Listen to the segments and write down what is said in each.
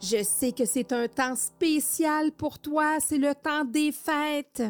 je sais que c'est un temps spécial pour toi, c'est le temps des fêtes.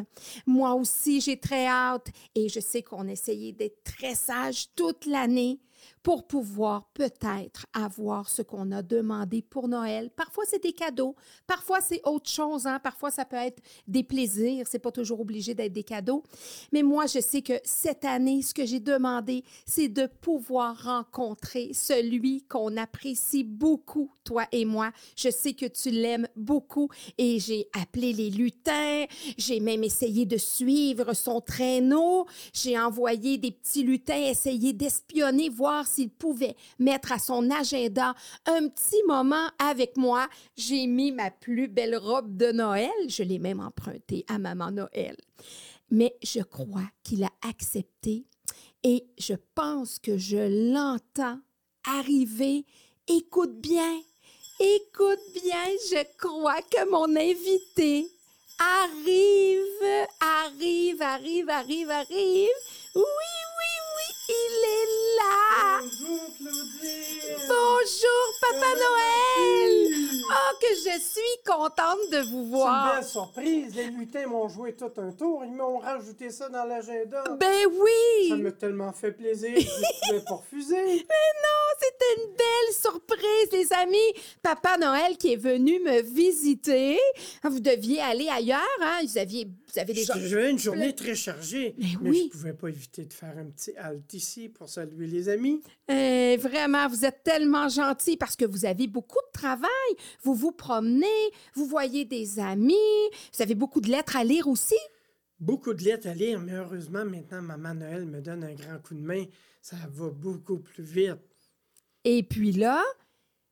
Moi aussi, j'ai très hâte et je sais qu'on essayait d'être très sage toute l'année pour pouvoir peut-être avoir ce qu'on a demandé pour Noël. Parfois, c'est des cadeaux, parfois, c'est autre chose, hein? parfois, ça peut être des plaisirs, c'est pas toujours obligé d'être des cadeaux. Mais moi, je sais que cette année, ce que j'ai demandé, c'est de pouvoir rencontrer celui qu'on apprécie beaucoup, toi et moi. Je sais que tu l'aimes beaucoup et j'ai appelé les lutins, j'ai même essayé de suivre son traîneau, j'ai envoyé des petits lutins essayer d'espionner, voir s'il pouvait mettre à son agenda un petit moment avec moi. J'ai mis ma plus belle robe de Noël. Je l'ai même empruntée à Maman Noël. Mais je crois qu'il a accepté et je pense que je l'entends arriver. Écoute bien, écoute bien, je crois que mon invité arrive, arrive, arrive, arrive, arrive. Oui, oui, oui, il est là. Bonjour Claudine. Bonjour, Papa Noël. Oh, que je suis contente de vous C'est une voir. belle surprise. Les lutins m'ont joué tout un tour. Ils m'ont rajouté ça dans l'agenda. Ben oui. Ça m'a tellement fait plaisir. Je ne pouvais pas refuser. Non, c'était une belle surprise, les amis. Papa Noël qui est venu me visiter. Vous deviez aller ailleurs, hein? Vous aviez, vous avez déjà. J'avais une journée très chargée. Mais mais oui. je ne pouvais pas éviter de faire un petit halt ici pour saluer les amis. Eh, vraiment, vous êtes tellement gentil parce que vous avez beaucoup de travail. Vous vous promenez, vous voyez des amis, vous avez beaucoup de lettres à lire aussi. Beaucoup de lettres à lire, mais heureusement, maintenant, Maman Noël me donne un grand coup de main. Ça va beaucoup plus vite. Et puis là,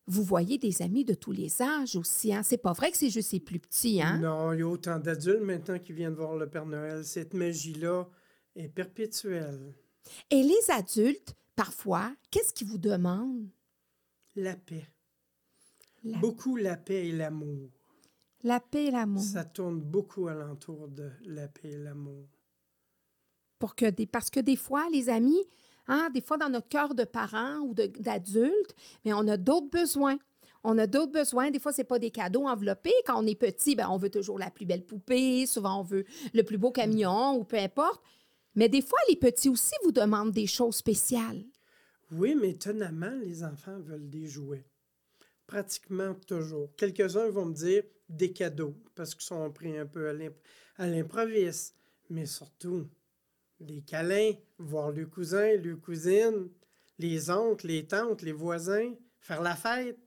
vous voyez des amis de tous les âges aussi. Hein? C'est pas vrai que c'est juste les plus petits. Hein? Non, il y a autant d'adultes maintenant qui viennent voir le Père Noël. Cette magie-là est perpétuelle. Et les adultes, parfois, qu'est-ce qu'ils vous demandent? La paix. La, Beaucoup la paix et l'amour. la paix et l'amour. Ça tourne beaucoup alentour de la paix et l'amour. Pour que des, parce que des fois, les amis, hein, des fois dans notre cœur de parents ou d'adultes, mais on a d'autres besoins. On a d'autres besoins. Des fois, c'est pas des cadeaux enveloppés. Quand on est petit, ben, on veut toujours la plus belle poupée. Souvent, on veut le plus beau camion ou peu importe. Mais des fois, les petits aussi vous demandent des choses spéciales. Oui, mais étonnamment, les enfants veulent des jouets. Pratiquement toujours. Quelques-uns vont me dire des cadeaux parce qu'ils sont pris un peu à l'improviste. Mais surtout, des câlins, voir le cousin, le cousine, les oncles, les tantes, les voisins, faire la fête.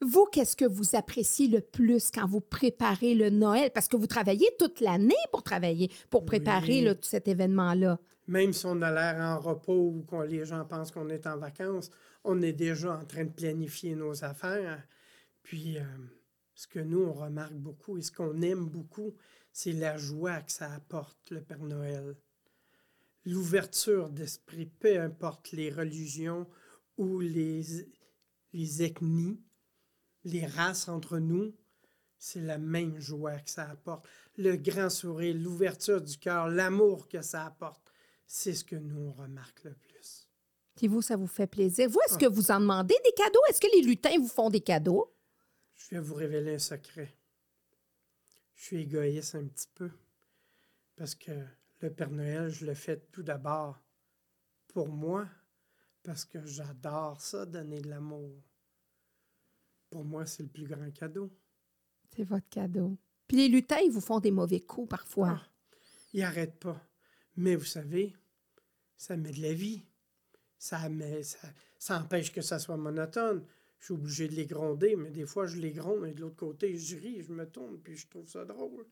Vous, qu'est-ce que vous appréciez le plus quand vous préparez le Noël? Parce que vous travaillez toute l'année pour travailler, pour préparer Oui. là, tout cet événement-là. Même si on a l'air en repos ou que les gens pensent qu'on est en vacances, on est déjà en train de planifier nos affaires. Puis, euh, ce que nous, on remarque beaucoup et ce qu'on aime beaucoup, c'est la joie que ça apporte, le Père Noël. L'ouverture d'esprit, peu importe les religions ou les, les ethnies, les races entre nous, c'est la même joie que ça apporte. Le grand sourire, l'ouverture du cœur, l'amour que ça apporte, c'est ce que nous, on remarque le plus. Puis vous, ça vous fait plaisir. Vous, est-ce que vous en demandez des cadeaux? Est-ce que les lutins vous font des cadeaux? Je vais vous révéler un secret. Je suis égoïste un petit peu. Parce que le Père Noël, je le fais tout d'abord pour moi. Parce que j'adore ça, donner de l'amour. Pour moi, c'est le plus grand cadeau. C'est votre cadeau. Puis les lutins, ils vous font des mauvais coups parfois. Ah, il n'arrête pas. Mais vous savez, ça met de la vie. Ça, met, ça, ça empêche que ça soit monotone. Je suis obligé de les gronder, mais des fois, je les gronde, mais de l'autre côté, je ris, je me tourne, puis je trouve ça drôle.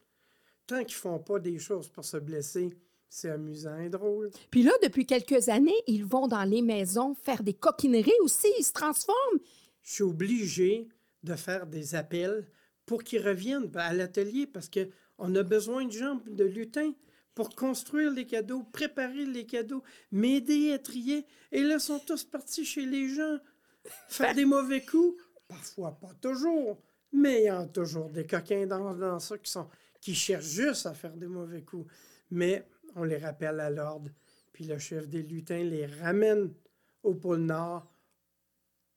Tant qu'ils font pas des choses pour se blesser, c'est amusant et drôle. Puis là, depuis quelques années, ils vont dans les maisons faire des coquineries aussi. Ils se transforment. Je suis obligé de faire des appels pour qu'ils reviennent à l'atelier parce qu'on a besoin de gens, de lutins, pour construire les cadeaux, préparer les cadeaux, m'aider à trier. Et là, ils sont tous partis chez les gens, faire des mauvais coups. Parfois, pas toujours, mais il y a toujours des coquins dans, dans ça qui, sont, qui cherchent juste à faire des mauvais coups. Mais on les rappelle à l'ordre, puis le chef des lutins les ramène au pôle Nord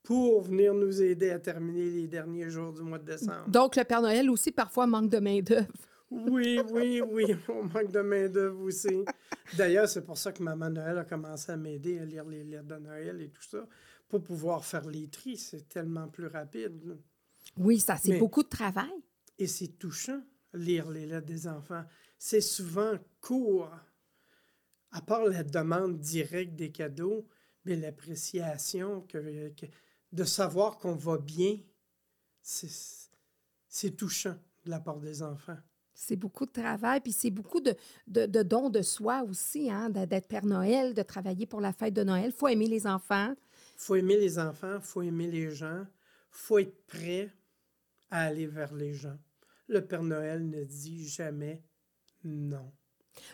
pour venir nous aider à terminer les derniers jours du mois de décembre. Donc, le Père Noël aussi parfois manque de main-d'œuvre. Oui, oui, oui, on manque de main-d'œuvre aussi. D'ailleurs, c'est pour ça que Maman Noël a commencé à m'aider à lire les lettres de Noël et tout ça, pour pouvoir faire les tris. C'est tellement plus rapide. Oui, ça, c'est beaucoup de travail. Et c'est touchant, lire les lettres des enfants. C'est souvent court. À part la demande directe des cadeaux, mais l'appréciation que, que- de savoir qu'on va bien, c'est touchant de la part des enfants. C'est beaucoup de travail, puis c'est beaucoup de, de, de dons de soi aussi, hein, d'être Père Noël, de travailler pour la fête de Noël. Il faut aimer les enfants. faut aimer les enfants, faut aimer les gens, faut être prêt à aller vers les gens. Le Père Noël ne dit jamais non.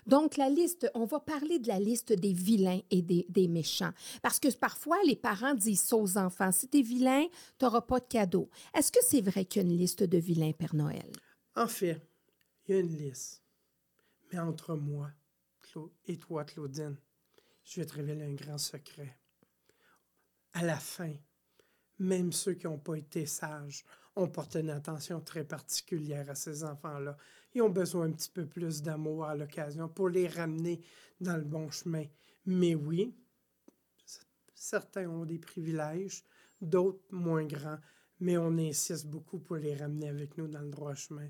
Donc, la liste, on va parler de la liste des vilains et des, des méchants. Parce que parfois, les parents disent ça aux enfants si t'es vilain, tu n'auras pas de cadeau. Est-ce que c'est vrai qu'il y a une liste de vilains, Père Noël? En fait, il y a une liste. Mais entre moi et toi, Claudine, je vais te révéler un grand secret. À la fin, même ceux qui n'ont pas été sages ont porté une attention très particulière à ces enfants-là. Ils ont besoin un petit peu plus d'amour à l'occasion pour les ramener dans le bon chemin. Mais oui, certains ont des privilèges, d'autres moins grands, mais on insiste beaucoup pour les ramener avec nous dans le droit chemin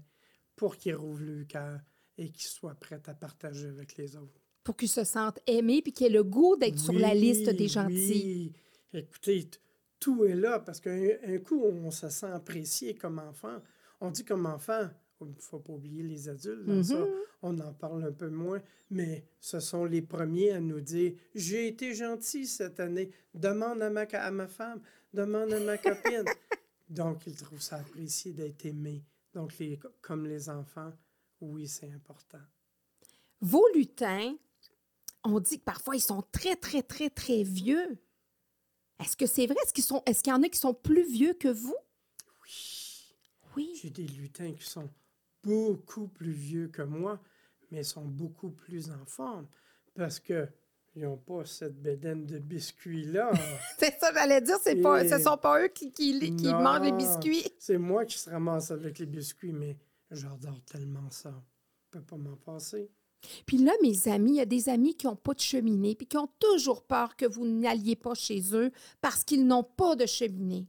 pour qu'ils rouvrent le cœur et qu'ils soient prêts à partager avec les autres. Pour qu'ils se sentent aimés puis qu'ils aient le goût d'être sur la liste des gentils. oui. Écoutez, tout est là parce qu'un un coup, on se sent apprécié comme enfant. On dit comme enfant, il ne faut pas oublier les adultes ça. Mhm. On en parle un peu moins, mais ce sont les premiers à nous dire J'ai été gentil cette année. Demande à ma, ca- à ma femme, demande à ma copine. Donc, ils trouvent ça apprécié d'être aimé. Donc, les, comme les enfants, oui, c'est important. Vos lutins, on dit que parfois ils sont très, très, très, très vieux. Est-ce que c'est vrai? Est-ce qu'il y en a qui sont plus vieux que vous? Oui. Oui. J'ai des lutins qui sont beaucoup plus vieux que moi, mais sont beaucoup plus en forme parce que ils n'ont pas cette bédaine de biscuits-là. C'est ça, j'allais dire, c'est pas, ce Et- sont pas eux qui, qui, qui Non. mangent les biscuits. C'est moi qui se ramasse avec les biscuits, mais j'adore tellement ça. Je peux pas m'en passer. Puis là, mes amis, il y a des amis qui n'ont pas de cheminée, puis qui ont toujours peur que vous n'alliez pas chez eux parce qu'ils n'ont pas de cheminée.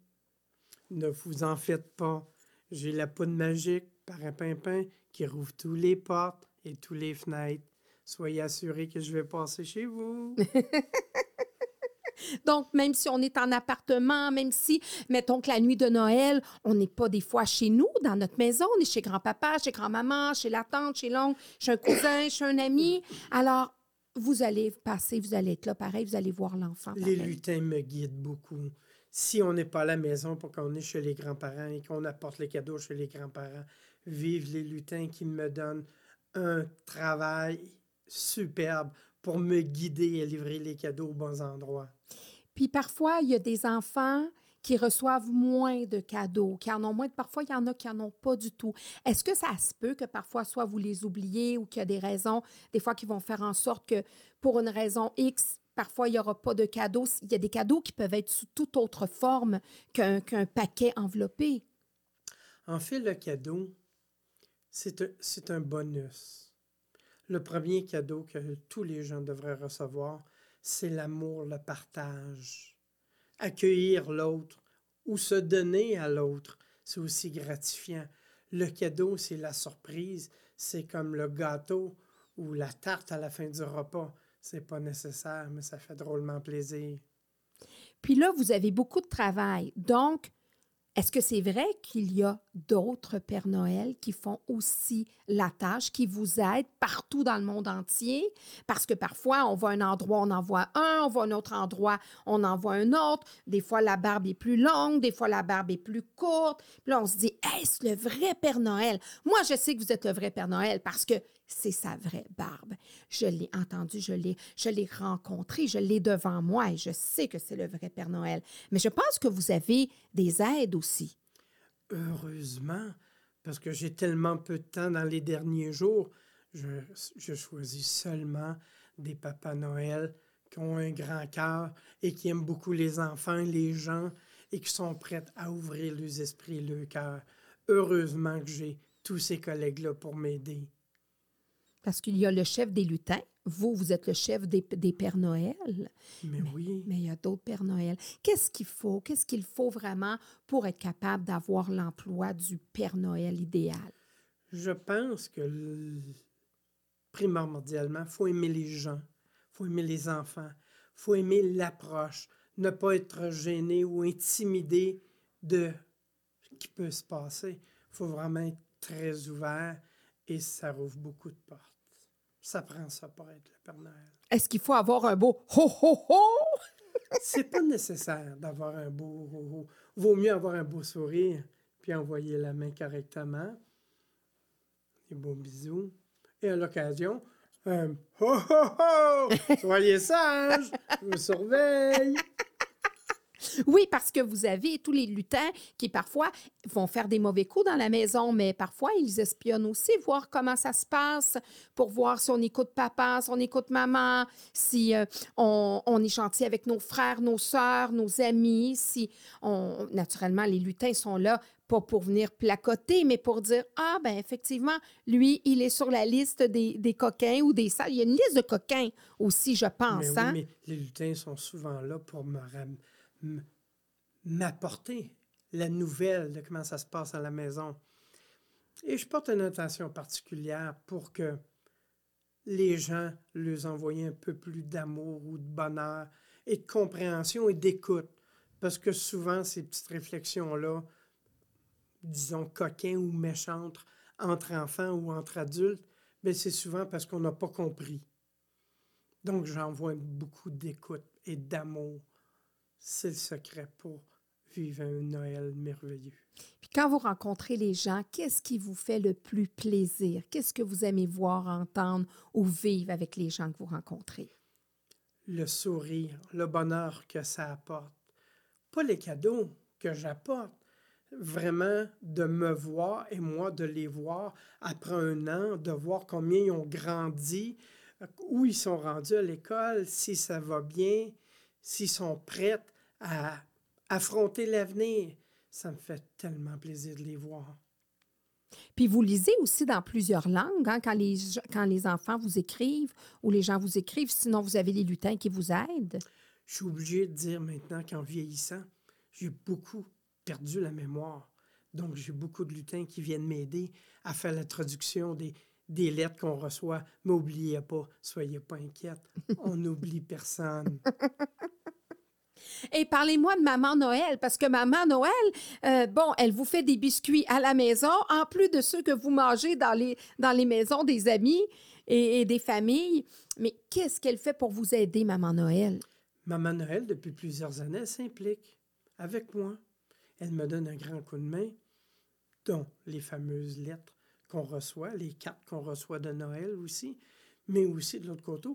Ne vous en faites pas. J'ai la poudre magique par un pimpin qui rouvre tous les portes et tous les fenêtres. Soyez assurés que je vais passer chez vous. Donc, même si on est en appartement, même si, mettons que la nuit de Noël, on n'est pas des fois chez nous, dans notre maison, on est chez grand-papa, chez grand-maman, chez la tante, chez l'oncle, chez un cousin, chez un ami. Alors, vous allez passer, vous allez être là pareil, vous allez voir l'enfant. Les lutins me guident beaucoup. Si on n'est pas à la maison pour qu'on est chez les grands-parents et qu'on apporte les cadeaux chez les grands-parents, vive les lutins qui me donnent un travail superbe pour me guider et livrer les cadeaux aux bons endroits. Puis parfois, il y a des enfants qui reçoivent moins de cadeaux, qui en ont moins. Parfois, il y en a qui n'en ont pas du tout. Est-ce que ça se peut que parfois, soit vous les oubliez ou qu'il y a des raisons, des fois, qui vont faire en sorte que pour une raison X, parfois, il n'y aura pas de cadeaux? Il y a des cadeaux qui peuvent être sous toute autre forme qu'un qu'un paquet enveloppé. En fait, le cadeau, c'est un, bonus. Le premier cadeau que tous les gens devraient recevoir, c'est l'amour, le partage. Accueillir l'autre ou se donner à l'autre, c'est aussi gratifiant. Le cadeau, c'est la surprise. C'est comme le gâteau ou la tarte à la fin du repas. C'est pas nécessaire, mais ça fait drôlement plaisir. Puis là, vous avez beaucoup de travail. Donc, Est-ce que c'est vrai qu'il y a d'autres Pères Noël qui font aussi la tâche, qui vous aident partout dans le monde entier? Parce que parfois, on va à un endroit, on en voit un, on va à un autre endroit, on en voit un autre. Des fois, la barbe est plus longue, des fois, la barbe est plus courte. Puis là, on se dit, est-ce le vrai Père Noël? Moi, je sais que vous êtes le vrai Père Noël parce que c'est sa vraie barbe. Je l'ai entendu, je l'ai, je l'ai rencontré, je l'ai devant moi et je sais que c'est le vrai Père Noël. Mais je pense que vous avez des aides aussi. Heureusement, parce que j'ai tellement peu de temps dans les derniers jours, je, choisis seulement des Papas Noël qui ont un grand cœur et qui aiment beaucoup les enfants, les gens et qui sont prêts à ouvrir leurs esprits et leurs cœurs. Heureusement que j'ai tous ces collègues-là pour m'aider. Parce qu'il y a le chef des lutins. Vous, vous êtes le chef des, des Pères Noël. Mais, oui. Mais il y a d'autres Pères Noël. Qu'est-ce qu'il faut? Qu'est-ce qu'il faut vraiment pour être capable d'avoir l'emploi du Père Noël idéal? Je pense que primordialement, il faut aimer les gens, il faut aimer les enfants, il faut aimer l'approche, ne pas être gêné ou intimidé de ce qui peut se passer. Il faut vraiment être très ouvert et ça rouvre beaucoup de portes. Ça prend ça pour être le Père Noël. Est-ce qu'il faut avoir un beau ho ho ho? C'est pas nécessaire d'avoir un beau ho, ho. Vaut mieux avoir un beau sourire puis envoyer la main correctement. Des beaux bisous. Et à l'occasion, un ho ho ho! Soyez sages! Je vous surveille! Oui, parce que vous avez tous les lutins qui parfois vont faire des mauvais coups dans la maison, mais parfois ils espionnent aussi, voir comment ça se passe, pour voir si on écoute papa, si on écoute maman, si euh, on, on est gentil avec nos frères, nos sœurs, nos amis, si on... Naturellement, les lutins sont là pas pour venir placoter, mais pour dire Ah, ben effectivement, lui, il est sur la liste des, des coquins ou des salles. Il y a une liste de coquins aussi, je pense. Mais oui, hein? mais les lutins sont souvent là pour me ram- m- m'apporter la nouvelle de comment ça se passe à la maison. Et je porte une attention particulière pour que les gens leur envoient un peu plus d'amour ou de bonheur et de compréhension et d'écoute. Parce que souvent, ces petites réflexions-là, disons coquins ou méchantes, entre enfants ou entre adultes, ben c'est souvent parce qu'on n'a pas compris. Donc, j'envoie beaucoup d'écoute et d'amour. C'est le secret pour vivre un Noël merveilleux. Puis quand vous rencontrez les gens, qu'est-ce qui vous fait le plus plaisir? Qu'est-ce que vous aimez voir, entendre ou vivre avec les gens que vous rencontrez? Le sourire, le bonheur que ça apporte. Pas les cadeaux que j'apporte. Vraiment de me voir et moi de les voir après un an, de voir combien ils ont grandi, où ils sont rendus à l'école, si ça va bien, s'ils sont prêts à affronter l'avenir. Ça me fait tellement plaisir de les voir. Puis vous lisez aussi dans plusieurs langues hein, quand, les, quand les enfants vous écrivent ou les gens vous écrivent, sinon vous avez les lutins qui vous aident. Je suis obligé de dire maintenant qu'en vieillissant, j'ai beaucoup perdu la mémoire. Donc, j'ai beaucoup de lutins qui viennent m'aider à faire la traduction des, des lettres qu'on reçoit. Mais n'oubliez pas, soyez pas inquiète, on n'oublie personne. Et parlez-moi de Maman Noël, parce que Maman Noël, euh, bon, elle vous fait des biscuits à la maison, en plus de ceux que vous mangez dans les, dans les maisons des amis et, et des familles. Mais qu'est-ce qu'elle fait pour vous aider, Maman Noël? Maman Noël, depuis plusieurs années, elle s'implique avec moi. Elle me donne un grand coup de main, dont les fameuses lettres qu'on reçoit, les cartes qu'on reçoit de Noël aussi, mais aussi de l'autre côté,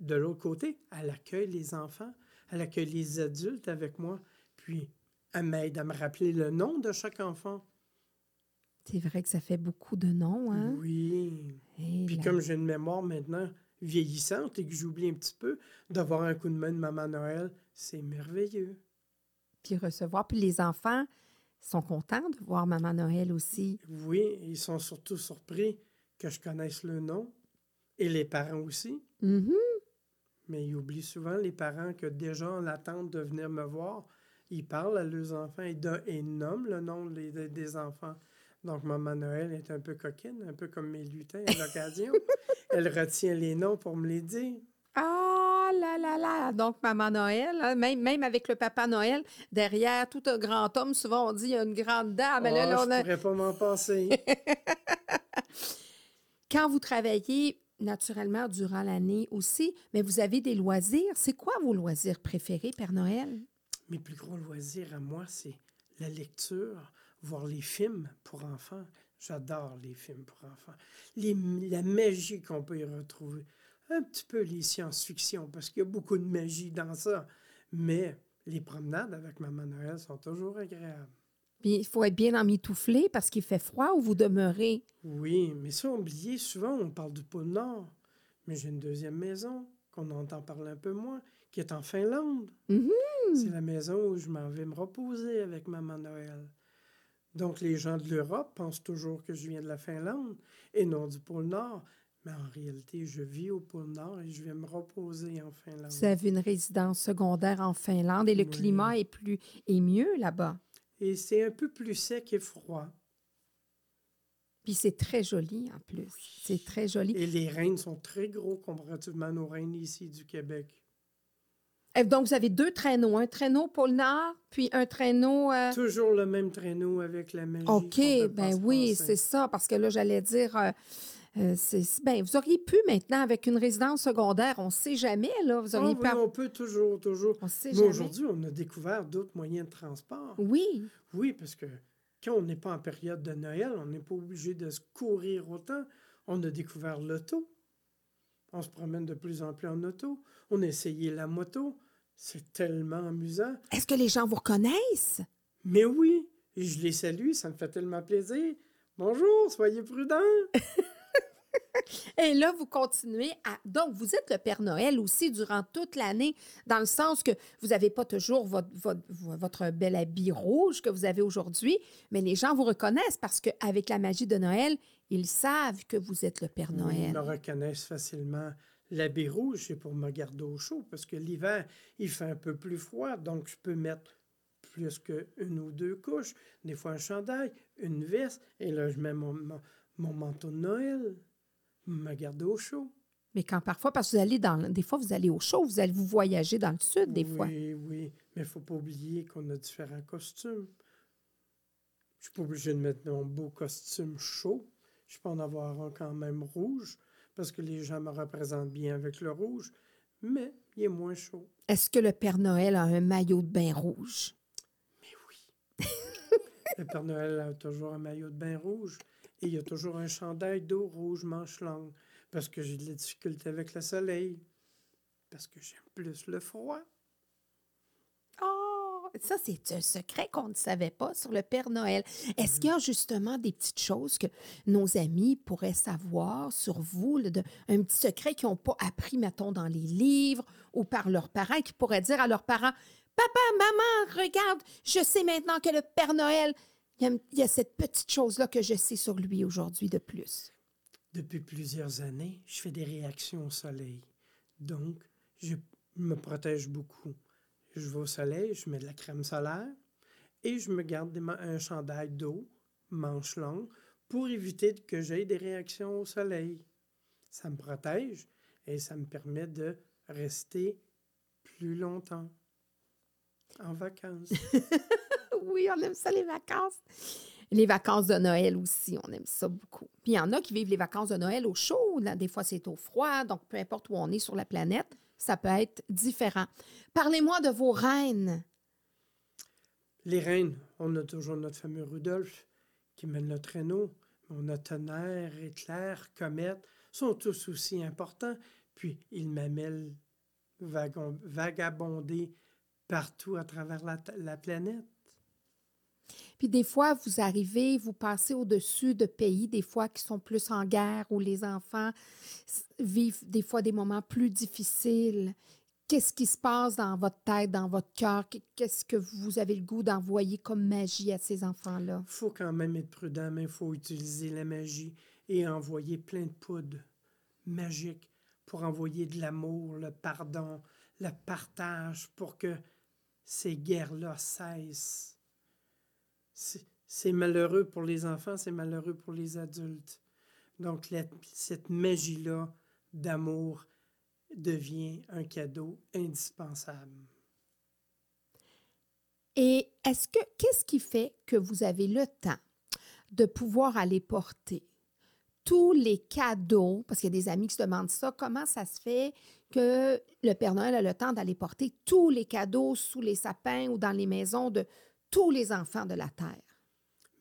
de l'autre côté, elle accueille les enfants, elle accueille les adultes avec moi, puis elle m'aide à me rappeler le nom de chaque enfant. C'est vrai que ça fait beaucoup de noms, hein? Oui. Et Puis là- comme j'ai une mémoire maintenant vieillissante et que j'oublie un petit peu, d'avoir un coup de main de Maman Noël, c'est merveilleux. Puis recevoir. Puis les enfants sont contents de voir Maman Noël aussi. Oui, ils sont surtout surpris que je connaisse le nom, et les parents aussi. Mhm. Mais ils oublient souvent, les parents, que déjà en attente de venir me voir, ils parlent à leurs enfants et, de- et nomment le nom des enfants. Donc, Maman Noël est un peu coquine, un peu comme mes lutins à l'occasion. Elle retient les noms pour me les dire. Ah là là là, derrière, donc Maman Noël, hein, même, même avec le Papa Noël, derrière tout un grand homme, souvent on dit il y a une grande dame. là, Ah, là, je on a- pourrais pas m'en passer. Quand vous travaillez naturellement durant l'année aussi, mais vous avez des loisirs. C'est quoi vos loisirs préférés, Père Noël? Mes plus gros loisirs à moi, c'est la lecture, voir les films pour enfants. J'adore les films pour enfants. Les- la magie qu'on peut y retrouver. Un petit peu les science-fiction, parce qu'il y a beaucoup de magie dans ça. Mais les promenades avec Maman Noël sont toujours agréables. Puis il faut être bien emmitouflé parce qu'il fait froid ou vous demeurez? Oui, mais ça, oublié, souvent, on parle du pôle Nord. Mais j'ai une deuxième maison qu'on entend parler un peu moins, qui est en Finlande. Mhm. C'est la maison où je m'en vais me reposer avec Maman Noël. Donc, les gens de l'Europe pensent toujours que je viens de la Finlande et non du pôle Nord. Mais en réalité, je vis au pôle Nord et je vais me reposer en Finlande. Vous avez une résidence secondaire en Finlande et le Oui. climat est plus est mieux là-bas. Et c'est un peu plus sec et froid. Puis c'est très joli en plus. C'est très joli. Et les reines sont très gros comparativement à nos reines ici du Québec. Et donc vous avez deux traîneaux, un traîneau pôle Nord, puis un traîneau. euh, Toujours le même traîneau avec la magie. OK, ben oui, c'est ça, parce que là, j'allais dire, euh, euh, ben, vous auriez pu maintenant, avec une résidence secondaire, on ne sait jamais, là, vous Ah auriez oui, pu... on peut toujours, toujours. On sait Mais aujourd'hui, on a découvert d'autres moyens de transport. Oui, Oui, parce que quand on n'est pas en période de Noël, on n'est pas obligé de se courir autant. On a découvert l'auto. On se promène de plus en plus en auto. On a essayé la moto. C'est tellement amusant. est-ce que les gens vous reconnaissent? Mais oui, et je les salue, ça me fait tellement plaisir. Bonjour, soyez prudents. Et là, vous continuez à... Donc, vous êtes le Père Noël aussi durant toute l'année, dans le sens que vous n'avez pas toujours votre, votre, votre bel habit rouge que vous avez aujourd'hui, mais les gens vous reconnaissent parce qu'avec la magie de Noël, ils savent que vous êtes le Père Ils Noël. me reconnaissent facilement. L'habit rouge, c'est pour me garder au chaud, parce que l'hiver, il fait un peu plus froid, donc je peux mettre plus qu'une ou deux couches, des fois un chandail, une veste, et là, je mets mon, mon, mon manteau de Noël, me garder au chaud. Mais quand parfois, parce que vous allez dans... Des fois, vous allez au chaud, vous allez vous voyager dans le sud, des fois. Oui, oui, mais il ne faut pas oublier qu'on a différents costumes. Je suis pas obligé de mettre mon beau costume chaud. Je peux en avoir un quand même rouge, parce que les gens me représentent bien avec le rouge, mais il est moins chaud. Est-ce que le Père Noël a un maillot de bain rouge? Mais oui. le Père Noël a toujours un maillot de bain rouge et il y a toujours un chandail d'eau rouge manche longue, parce que j'ai de la difficulté avec le soleil, parce que j'aime plus le froid. Oh, ça, c'est un secret qu'on ne savait pas sur le Père Noël. Est-ce qu'il y a justement des petites choses que nos amis pourraient savoir sur vous, un petit secret qu'ils n'ont pas appris, mettons, dans les livres ou par leurs parents, qui pourraient dire à leurs parents Papa, maman, regarde, je sais maintenant que le Père Noël, il y a, il y a cette petite chose-là que je sais sur lui aujourd'hui de plus. Depuis plusieurs années, je fais des réactions au soleil. Donc, je me protège beaucoup. Je vais au soleil, je mets de la crème solaire et je me garde un chandail d'eau, manche longue, pour éviter que j'aie des réactions au soleil. Ça me protège et ça me permet de rester plus longtemps en vacances. Oui, on aime ça, les vacances. Les vacances de Noël aussi, on aime ça beaucoup. Puis il y en a qui vivent les vacances de Noël au chaud, des fois c'est au froid, donc peu importe où on est sur la planète, ça peut être différent. Parlez-moi de vos reines. Les reines, on a toujours notre fameux Rudolph qui mène le traîneau. On a Tonnerre, Éclair, Comète, sont tous aussi importants. Puis ils m'amènent vagon- vagabonder partout à travers la planète. Puis des fois, vous arrivez, vous passez au-dessus de pays, des fois qui sont plus en guerre, où les enfants vivent des fois des moments plus difficiles. Qu'est-ce qui se passe dans votre tête, dans votre cœur? Qu- Qu'est-ce que vous avez le goût d'envoyer comme magie à ces enfants-là? Il faut quand même être prudent, mais il faut utiliser la magie et envoyer plein de poudre magique pour envoyer de l'amour, le pardon, le partage pour que ces guerres-là cessent. C'est malheureux pour les enfants, c'est malheureux pour les adultes. Donc, cette magie-là d'amour devient un cadeau indispensable. Et est-ce que qu'est-ce qui fait que vous avez le temps de pouvoir aller porter tous les cadeaux, parce qu'il y a des amis qui se demandent ça, comment ça se fait que le Père Noël a le temps d'aller porter tous les cadeaux sous les sapins ou dans les maisons de tous les enfants de la Terre?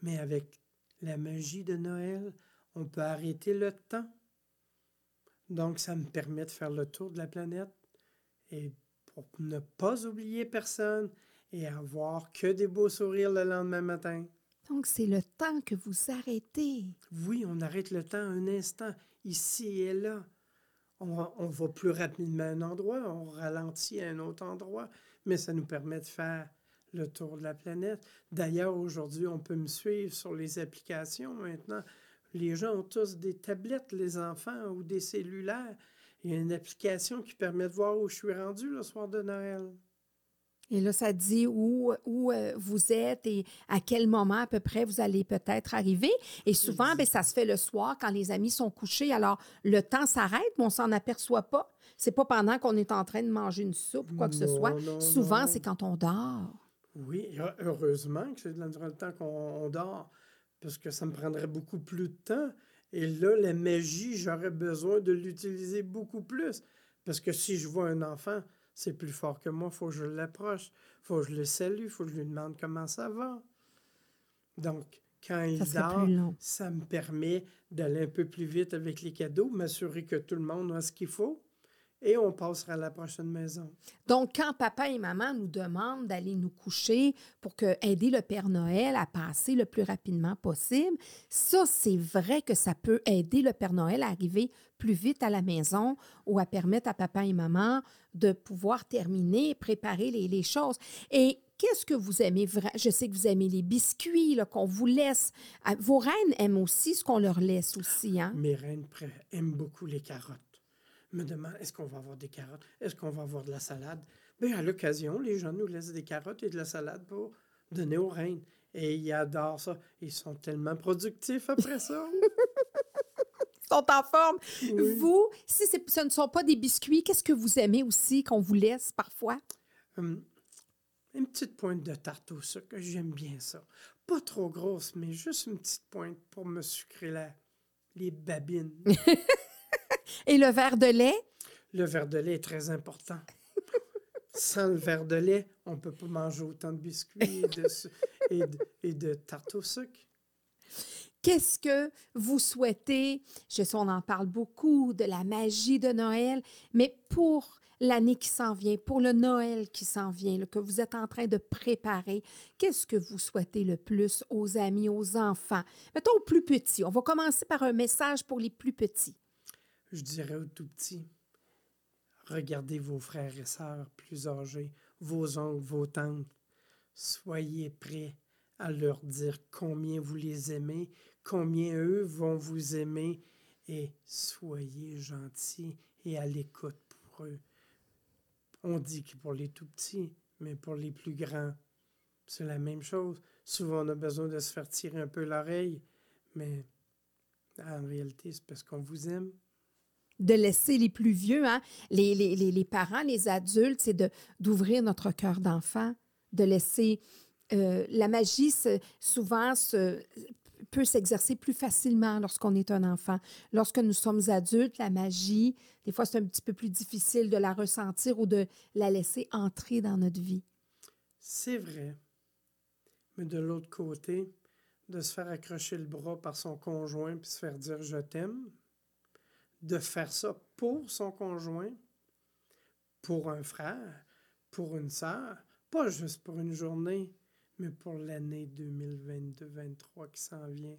Mais avec la magie de Noël, on peut arrêter le temps. Donc, ça me permet de faire le tour de la planète et pour ne pas oublier personne et avoir que des beaux sourires le lendemain matin. Donc, c'est le temps que vous arrêtez. Oui, on arrête le temps un instant, ici et là. On, on va plus rapidement à un endroit, on ralentit à un autre endroit, mais ça nous permet de faire le tour de la planète. D'ailleurs, aujourd'hui, on peut me suivre sur les applications maintenant. Les gens ont tous des tablettes, les enfants, ou des cellulaires. Il y a une application qui permet de voir où je suis rendu le soir de Noël. Et là, ça dit où, où euh, vous êtes et à quel moment à peu près vous allez peut-être arriver. Et souvent, ben, ça se fait le soir quand les amis sont couchés. Alors, le temps s'arrête, mais on s'en aperçoit pas. C'est pas pendant qu'on est en train de manger une soupe ou quoi que ce soit. non, souvent, c'est quand on dort. Oui, he- heureusement que c'est dans le temps qu'on on dort, parce que ça me prendrait beaucoup plus de temps. Et là, la magie, j'aurais besoin de l'utiliser beaucoup plus. Parce que si je vois un enfant, c'est plus fort que moi, il faut que je l'approche, il faut que je le salue, il faut que je lui demande comment ça va. Donc, quand il dort, ça me permet d'aller un peu plus vite avec les cadeaux, m'assurer que tout le monde a ce qu'il faut, et on passera à la prochaine maison. Donc, quand papa et maman nous demandent d'aller nous coucher pour que, aider le Père Noël à passer le plus rapidement possible, ça, c'est vrai que ça peut aider le Père Noël à arriver plus vite à la maison ou à permettre à papa et maman de pouvoir terminer, préparer les, les choses. Et qu'est-ce que vous aimez? Je sais que vous aimez les biscuits là, qu'on vous laisse. Ah, Vos reines aiment aussi ce qu'on leur laisse aussi, hein? Mes reines aiment beaucoup les carottes. Me demandent est-ce qu'on va avoir des carottes? Est-ce qu'on va avoir de la salade? Bien, à l'occasion, les gens nous laissent des carottes et de la salade pour donner aux reines. Et ils adorent ça. Ils sont tellement productifs après ça. Ils sont en forme. Oui. Vous, si ce ne sont pas des biscuits, qu'est-ce que vous aimez aussi qu'on vous laisse parfois? Hum, une petite pointe de tarte au sucre, j'aime bien ça. Pas trop grosse, mais juste une petite pointe pour me sucrer la, les babines. Et le verre de lait? Le verre de lait est très important. Sans le verre de lait, on ne peut pas manger autant de biscuits et de, et de, et de tarte au sucre. Qu'est-ce que vous souhaitez? Je sais, on en parle beaucoup de la magie de Noël, mais pour l'année qui s'en vient, pour le Noël qui s'en vient, là, que vous êtes en train de préparer, qu'est-ce que vous souhaitez le plus aux amis, aux enfants? Mettons aux plus petits. On va commencer par un message pour les plus petits. Je dirais aux tout petits, regardez vos frères et sœurs plus âgés, vos oncles, vos tantes. Soyez prêts à leur dire combien vous les aimez, combien eux vont vous aimer, et soyez gentils et à l'écoute pour eux. On dit que pour les tout petits, mais pour les plus grands, c'est la même chose. Souvent, on a besoin de se faire tirer un peu l'oreille, mais en réalité, c'est parce qu'on vous aime. De laisser les plus vieux, hein, les, les, les, parents, les adultes, c'est d'ouvrir notre cœur d'enfant, de laisser euh, la magie, souvent, se, peut s'exercer plus facilement lorsqu'on est un enfant. Lorsque nous sommes adultes, la magie, des fois, c'est un petit peu plus difficile de la ressentir ou de la laisser entrer dans notre vie. C'est vrai. Mais de l'autre côté, de se faire accrocher le bras par son conjoint puis se faire dire je t'aime, de faire ça pour son conjoint, pour un frère, pour une sœur, pas juste pour une journée, mais pour l'année 2022-23 qui s'en vient.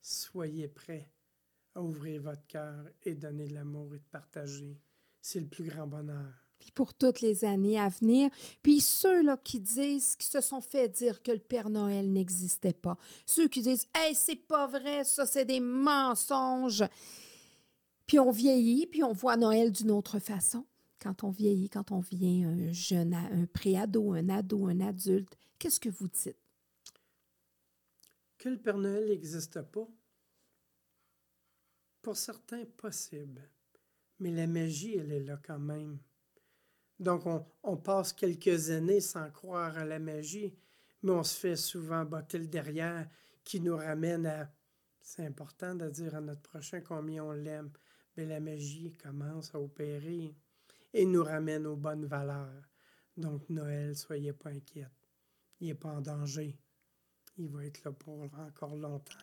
Soyez prêts à ouvrir votre cœur et donner de l'amour et de partager. C'est le plus grand bonheur. Puis pour toutes les années à venir. Puis ceux-là qui disent, qui se sont fait dire que le Père Noël n'existait pas. Ceux qui disent, hey, c'est pas vrai, ça, c'est des mensonges. Puis on vieillit, puis on voit Noël d'une autre façon. Quand on vieillit, quand on devient un jeune, un préado, un ado, un adulte, qu'est-ce que vous dites? Que le Père Noël n'existe pas? Pour certains, possible. mais la magie, elle est là quand même. Donc, on, on passe quelques années sans croire à la magie, mais on se fait souvent botter le derrière qui nous ramène à... C'est important de dire à notre prochain combien on l'aime. Mais la magie commence à opérer et nous ramène aux bonnes valeurs. Donc, Noël, soyez pas inquiets. Il n'est pas en danger. Il va être là pour encore longtemps.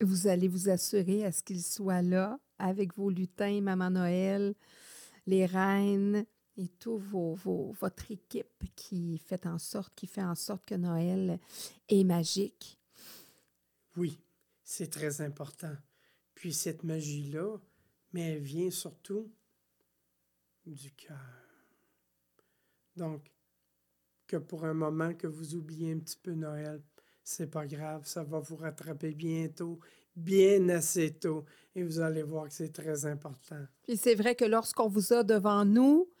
Vous allez vous assurer à ce qu'il soit là avec vos lutins, Maman Noël, les reines et tout vos, vos, votre équipe qui fait en sorte, qui fait en sorte que Noël est magique. Oui, c'est très important. Puis cette magie-là, mais elle vient surtout du cœur. Donc, que pour un moment que vous oubliez un petit peu Noël, c'est pas grave, ça va vous rattraper bientôt, bien assez tôt, et vous allez voir que c'est très important. Puis c'est vrai que lorsqu'on vous a devant nous,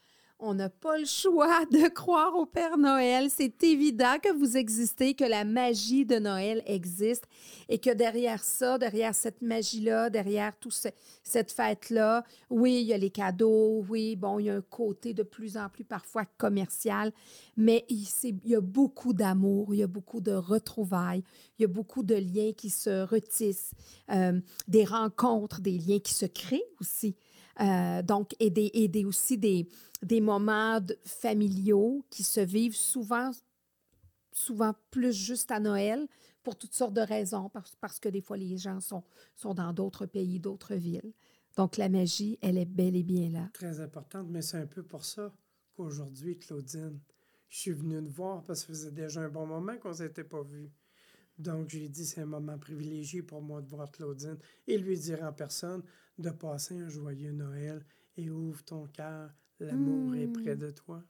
on n'a pas le choix de croire au Père Noël. C'est évident que vous existez, que la magie de Noël existe et que derrière ça, derrière cette magie-là, derrière toute cette fête-là, oui, il y a les cadeaux, oui, bon, il y a un côté de plus en plus parfois commercial, mais il, il y a beaucoup d'amour, il y a beaucoup de retrouvailles, il y a beaucoup de liens qui se retissent, euh, des rencontres, des liens qui se créent aussi. Euh, donc, et, des, aussi des, des moments familiaux qui se vivent souvent, souvent plus juste à Noël pour toutes sortes de raisons, parce, parce que des fois les gens sont, sont dans d'autres pays, d'autres villes. Donc, la magie, elle est bel et bien là. Très importante, mais c'est un peu pour ça qu'aujourd'hui, Claudine, je suis venue te voir parce que faisait déjà un bon moment qu'on ne s'était pas vus. Donc, j'ai dit, c'est un moment privilégié pour moi de voir Claudine et lui dire en personne de passer un joyeux Noël et ouvre ton cœur, l'amour est près hmm. de toi.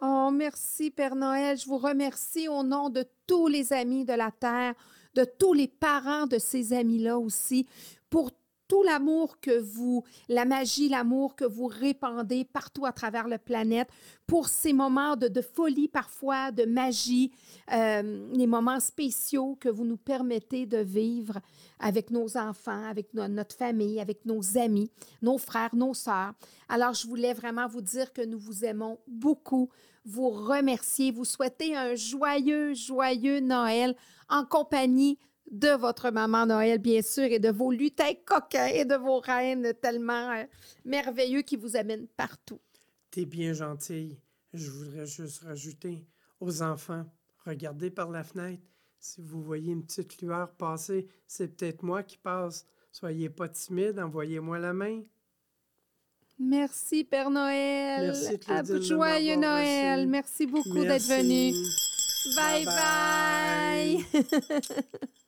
Oh, merci, Père Noël. Je vous remercie au nom de tous les amis de la Terre, de tous les parents de ces amis-là aussi, tout l'amour que vous, la magie, l'amour que vous répandez partout à travers la planète, pour ces moments de, folie parfois, de magie, euh, les moments spéciaux que vous nous permettez de vivre avec nos enfants, avec notre famille, avec nos amis, nos frères, nos sœurs. Alors, je voulais vraiment vous dire que nous vous aimons beaucoup, vous remercier, vous souhaiter un joyeux, joyeux Noël en compagnie de votre maman Noël, bien sûr, et de vos lutins coquins et de vos reines tellement euh, merveilleux qui vous amènent partout. T'es bien gentille. Je voudrais juste rajouter aux enfants, regardez par la fenêtre. Si vous voyez une petite lueur passer, c'est peut-être moi qui passe. Soyez pas timide, envoyez-moi la main. Merci, Père Noël. Merci, Claudine, Joyeux Noël. Merci beaucoup d'être venu. bye. bye. bye.